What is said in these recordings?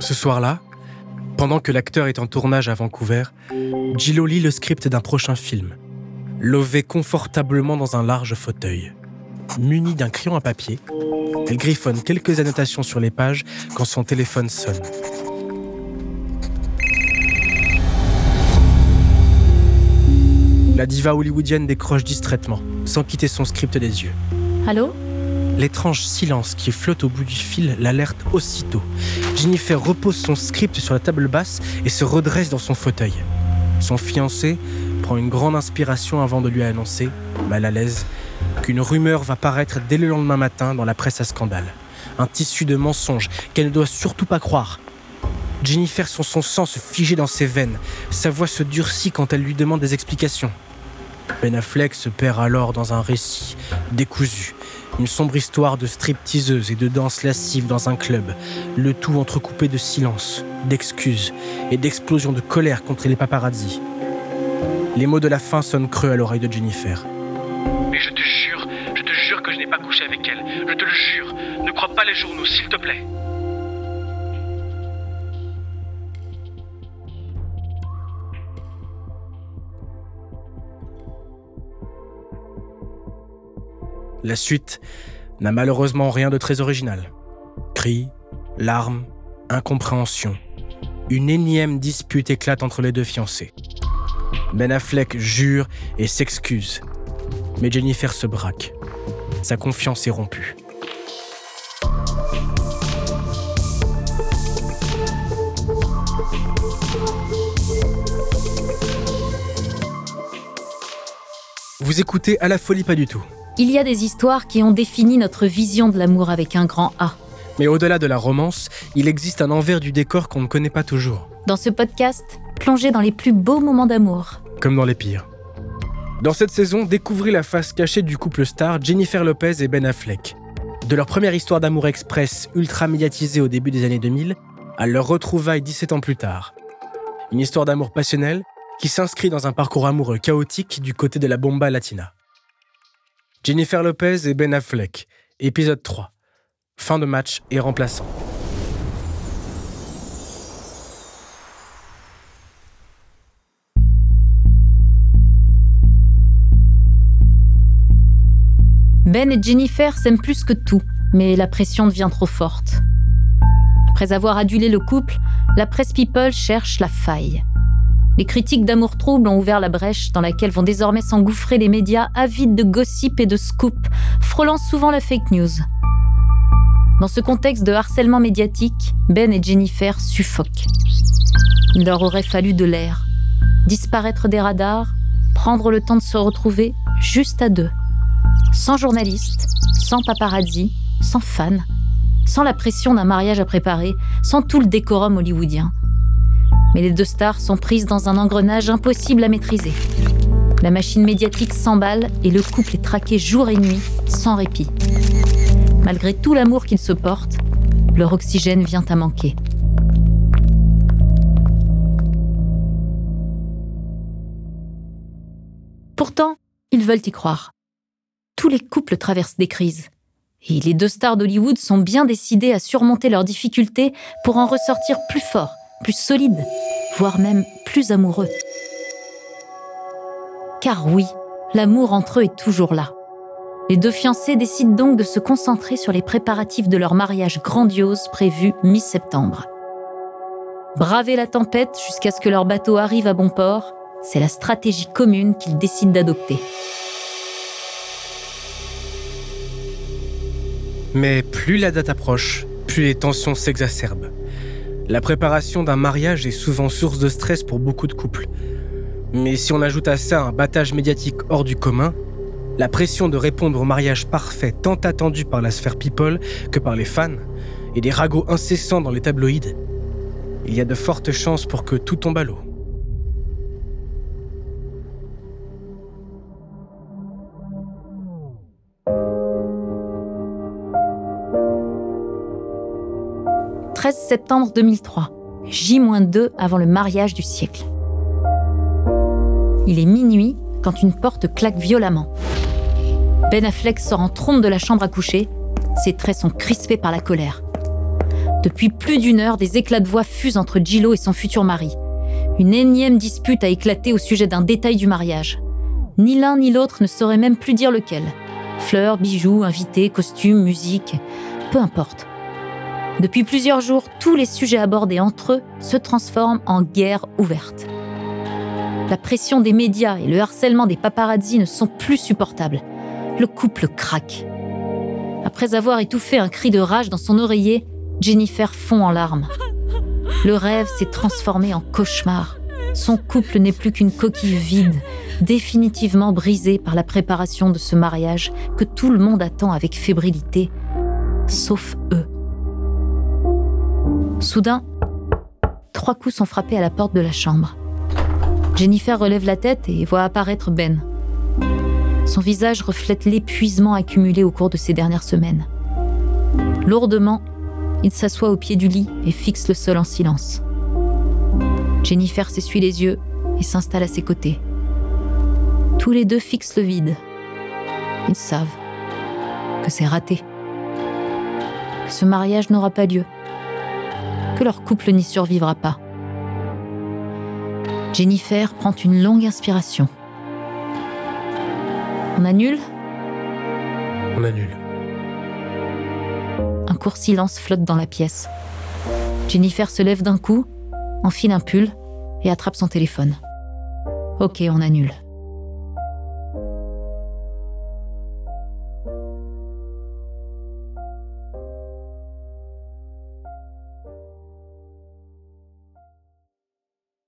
Ce soir-là, pendant que l'acteur est en tournage à Vancouver, Gillo lit le script d'un prochain film, lové confortablement dans un large fauteuil. Munie d'un crayon à papier, elle griffonne quelques annotations sur les pages quand son téléphone sonne. La diva hollywoodienne décroche distraitement, sans quitter son script des yeux. Allô? L'étrange silence qui flotte au bout du fil l'alerte aussitôt. Jennifer repose son script sur la table basse et se redresse dans son fauteuil. Son fiancé prend une grande inspiration avant de lui annoncer, mal à l'aise, qu'une rumeur va paraître dès le lendemain matin dans la presse à scandale. Un tissu de mensonges qu'elle ne doit surtout pas croire. Jennifer sent son sang se figer dans ses veines. Sa voix se durcit quand elle lui demande des explications. Ben Affleck se perd alors dans un récit décousu, une sombre histoire de strip-teaseuse et de danse lascive dans un club, le tout entrecoupé de silence, d'excuses et d'explosions de colère contre les paparazzis. Les mots de la fin sonnent creux à l'oreille de Jennifer. Mais je te jure, je te jure que je n'ai pas couché avec elle. Je te le jure. Ne crois pas les journaux, s'il te plaît. La suite n'a malheureusement rien de très original. Cris, larmes, incompréhension. Une énième dispute éclate entre les deux fiancés. Ben Affleck jure et s'excuse. Mais Jennifer se braque. Sa confiance est rompue. Vous écoutez à la folie pas du tout. Il y a des histoires qui ont défini notre vision de l'amour avec un grand A. Mais au-delà de la romance, il existe un envers du décor qu'on ne connaît pas toujours, Dans ce podcast, plongez dans les plus beaux moments d'amour. comme dans les pires. Dans cette saison, découvrez la face cachée du couple star Jennifer Lopez et Ben Affleck. De leur première histoire d'amour express ultra médiatisée au début des années 2000 à leur retrouvaille 17 ans plus tard. Une histoire d'amour passionnel qui s'inscrit dans un parcours amoureux chaotique du côté de la bomba latina. Jennifer Lopez et Ben Affleck, épisode 3. Fin de match et remplaçant. Ben et Jennifer s'aiment plus que tout, mais la pression devient trop forte. Après avoir adulé le couple, la presse People cherche la faille. Les critiques d'amour trouble ont ouvert la brèche dans laquelle vont désormais s'engouffrer les médias avides de gossip et de scoop, frôlant souvent la fake news. Dans ce contexte de harcèlement médiatique, Ben et Jennifer suffoquent. Il leur aurait fallu de l'air, disparaître des radars, prendre le temps de se retrouver juste à deux, sans journalistes, sans paparazzi, sans fans, sans la pression d'un mariage à préparer, sans tout le décorum hollywoodien. Mais les deux stars sont prises dans un engrenage impossible à maîtriser. La machine médiatique s'emballe et le couple est traqué jour et nuit, sans répit. Malgré tout l'amour qu'ils se portent, leur oxygène vient à manquer. Pourtant, ils veulent y croire. Tous les couples traversent des crises. Et les deux stars d'Hollywood sont bien décidées à surmonter leurs difficultés pour en ressortir plus forts, plus solides, voire même plus amoureux. Car oui, l'amour entre eux est toujours là. Les deux fiancés décident donc de se concentrer sur les préparatifs de leur mariage grandiose prévu mi-septembre. Braver la tempête jusqu'à ce que leur bateau arrive à bon port, c'est la stratégie commune qu'ils décident d'adopter. Mais plus la date approche, plus les tensions s'exacerbent. La préparation d'un mariage est souvent source de stress pour beaucoup de couples. Mais si on ajoute à ça un battage médiatique hors du commun, la pression de répondre au mariage parfait tant attendu par la sphère people que par les fans, et des ragots incessants dans les tabloïds, il y a de fortes chances pour que tout tombe à l'eau. « 13 septembre 2003, J-2 avant le mariage du siècle. Il est minuit quand une porte claque violemment. Ben Affleck sort en trompe de la chambre à coucher. Ses traits sont crispés par la colère. Depuis plus d'une heure, des éclats de voix fusent entre Gillo et son futur mari. Une énième dispute a éclaté au sujet d'un détail du mariage. Ni l'un ni l'autre ne saurait même plus dire lequel. Fleurs, bijoux, invités, costumes, musique, peu importe. Depuis plusieurs jours, tous les sujets abordés entre eux se transforment en guerre ouverte. La pression des médias et le harcèlement des paparazzis ne sont plus supportables. Le couple craque. Après avoir étouffé un cri de rage dans son oreiller, Jennifer fond en larmes. Le rêve s'est transformé en cauchemar. Son couple n'est plus qu'une coquille vide, définitivement brisée par la préparation de ce mariage que tout le monde attend avec fébrilité, sauf eux. Soudain, trois coups sont frappés à la porte de la chambre. Jennifer relève la tête et voit apparaître Ben. Son visage reflète l'épuisement accumulé au cours de ces dernières semaines. Lourdement, il s'assoit au pied du lit et fixe le sol en silence. Jennifer s'essuie les yeux et s'installe à ses côtés. Tous les deux fixent le vide. Ils savent que c'est raté. Ce mariage n'aura pas lieu. Que leur couple n'y survivra pas. Jennifer prend une longue inspiration. On annule? On annule. Un court silence flotte dans la pièce. Jennifer se lève d'un coup, enfile un pull et attrape son téléphone. Ok, on annule.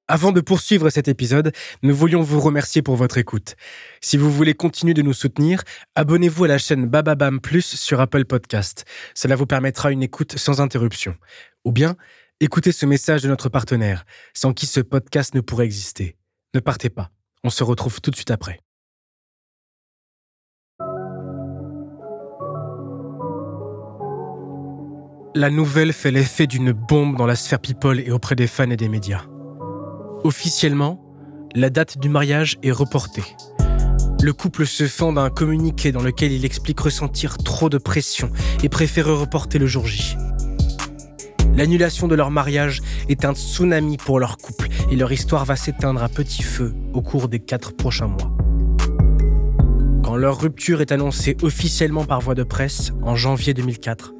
Avant de poursuivre cet épisode, nous voulions vous remercier pour votre écoute. Si vous voulez continuer de nous soutenir, abonnez-vous à la chaîne Bababam Plus sur Apple Podcast. Cela vous permettra une écoute sans interruption. Ou bien, écoutez ce message de notre partenaire, sans qui ce podcast ne pourrait exister. Ne partez pas. On se retrouve tout de suite après. La nouvelle fait l'effet d'une bombe dans la sphère people et auprès des fans et des médias. Officiellement, la date du mariage est reportée. Le couple se fend d'un communiqué dans lequel il explique ressentir trop de pression et préférer reporter le jour J. L'annulation de leur mariage est un tsunami pour leur couple et leur histoire va s'éteindre à petit feu au cours des quatre prochains mois. Quand leur rupture est annoncée officiellement par voie de presse en janvier 2004,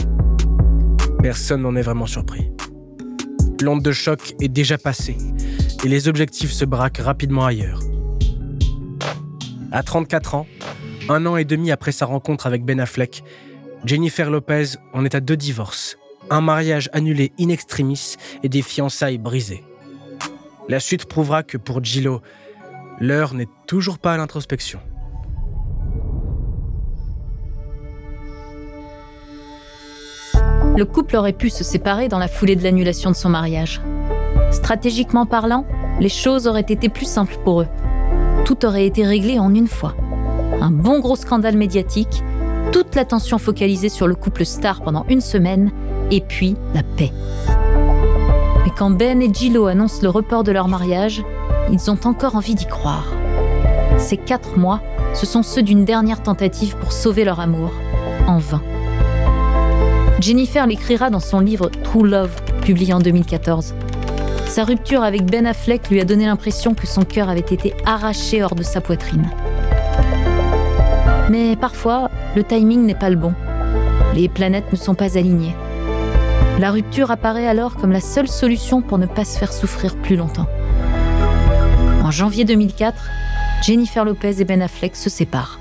personne n'en est vraiment surpris. L'onde de choc est déjà passée et les objectifs se braquent rapidement ailleurs. À 34 ans, un an et demi après sa rencontre avec Ben Affleck, Jennifer Lopez en est à deux divorces, un mariage annulé in extremis et des fiançailles brisées. La suite prouvera que pour Gillo, l'heure n'est toujours pas à l'introspection. Le couple aurait pu se séparer dans la foulée de l'annulation de son mariage. Stratégiquement parlant, les choses auraient été plus simples pour eux. Tout aurait été réglé en une fois. Un bon gros scandale médiatique, toute l'attention focalisée sur le couple star pendant une semaine, et puis la paix. Mais quand Ben et Gillo annoncent le report de leur mariage, ils ont encore envie d'y croire. Ces quatre mois, ce sont ceux d'une dernière tentative pour sauver leur amour, en vain. Jennifer l'écrira dans son livre True Love, publié en 2014. Sa rupture avec Ben Affleck lui a donné l'impression que son cœur avait été arraché hors de sa poitrine. Mais parfois, le timing n'est pas le bon. Les planètes ne sont pas alignées. La rupture apparaît alors comme la seule solution pour ne pas se faire souffrir plus longtemps. En janvier 2004, Jennifer Lopez et Ben Affleck se séparent.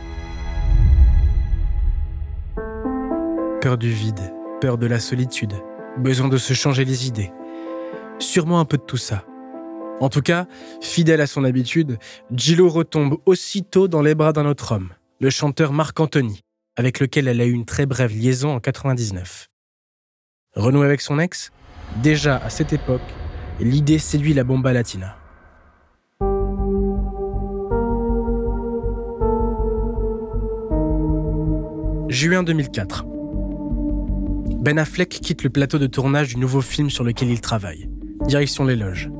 Peur vide, peur de la solitude, besoin de se changer les idées. Sûrement un peu de tout ça. En tout cas, fidèle à son habitude, Gillo retombe aussitôt dans les bras d'un autre homme, le chanteur Marc Anthony, avec lequel elle a eu une très brève liaison en 99. Renouer avec son ex Déjà à cette époque, l'idée séduit la bomba latina. Juin 2004. Ben Affleck quitte le plateau de tournage du nouveau film sur lequel il travaille. Direction les loges.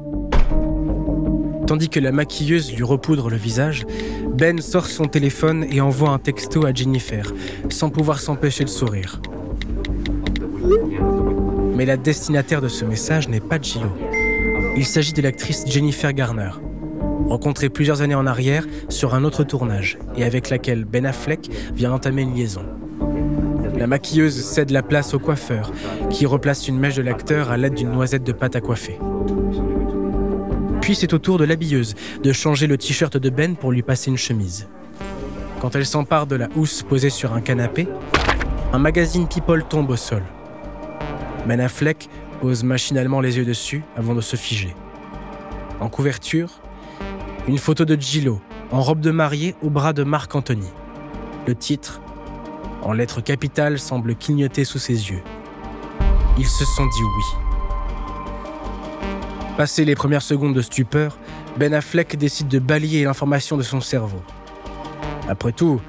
Tandis que la maquilleuse lui repoudre le visage, Ben sort son téléphone et envoie un texto à Jennifer, sans pouvoir s'empêcher de sourire. Mais la destinataire de ce message n'est pas Gillo. Il s'agit de l'actrice Jennifer Garner, rencontrée plusieurs années en arrière sur un autre tournage et avec laquelle Ben Affleck vient entamer une liaison. La maquilleuse cède la place au coiffeur, qui replace une mèche de l'acteur à l'aide d'une noisette de pâte à coiffer. Puis c'est au tour de l'habilleuse de changer le t-shirt de Ben pour lui passer une chemise. Quand elle s'empare de la housse posée sur un canapé, un magazine People tombe au sol. Ben Affleck pose machinalement les yeux dessus avant de se figer. En couverture, une photo de Gillo, en robe de mariée au bras de Marc Anthony. Le titre en lettres capitales, semble clignoter sous ses yeux. Ils se sont dit oui. Passé les premières secondes de stupeur, Ben Affleck décide de balayer l'information de son cerveau. Après tout,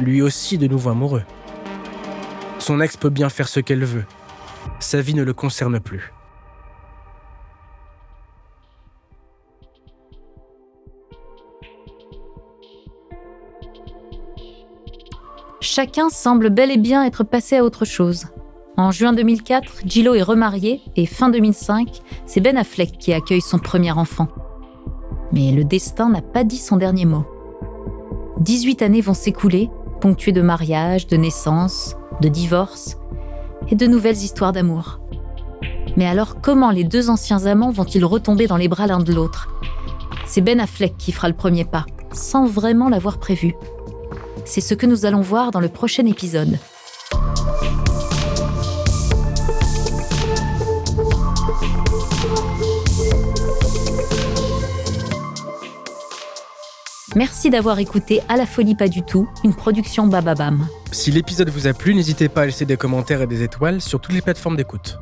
lui aussi de nouveau amoureux. Son ex peut bien faire ce qu'elle veut. Sa vie ne le concerne plus. Chacun semble bel et bien être passé à autre chose. En juin 2004, Gillo est remarié et fin 2005, c'est Ben Affleck qui accueille son premier enfant. Mais le destin n'a pas dit son dernier mot. 18 années vont s'écouler, ponctuées de mariages, de naissances, de divorces et de nouvelles histoires d'amour. Mais alors comment les deux anciens amants vont-ils retomber dans les bras l'un de l'autre? C'est Ben Affleck qui fera le premier pas, sans vraiment l'avoir prévu. C'est ce que nous allons voir dans le prochain épisode. Merci d'avoir écouté À la folie pas du tout, une production Bababam. Si l'épisode vous a plu, n'hésitez pas à laisser des commentaires et des étoiles sur toutes les plateformes d'écoute.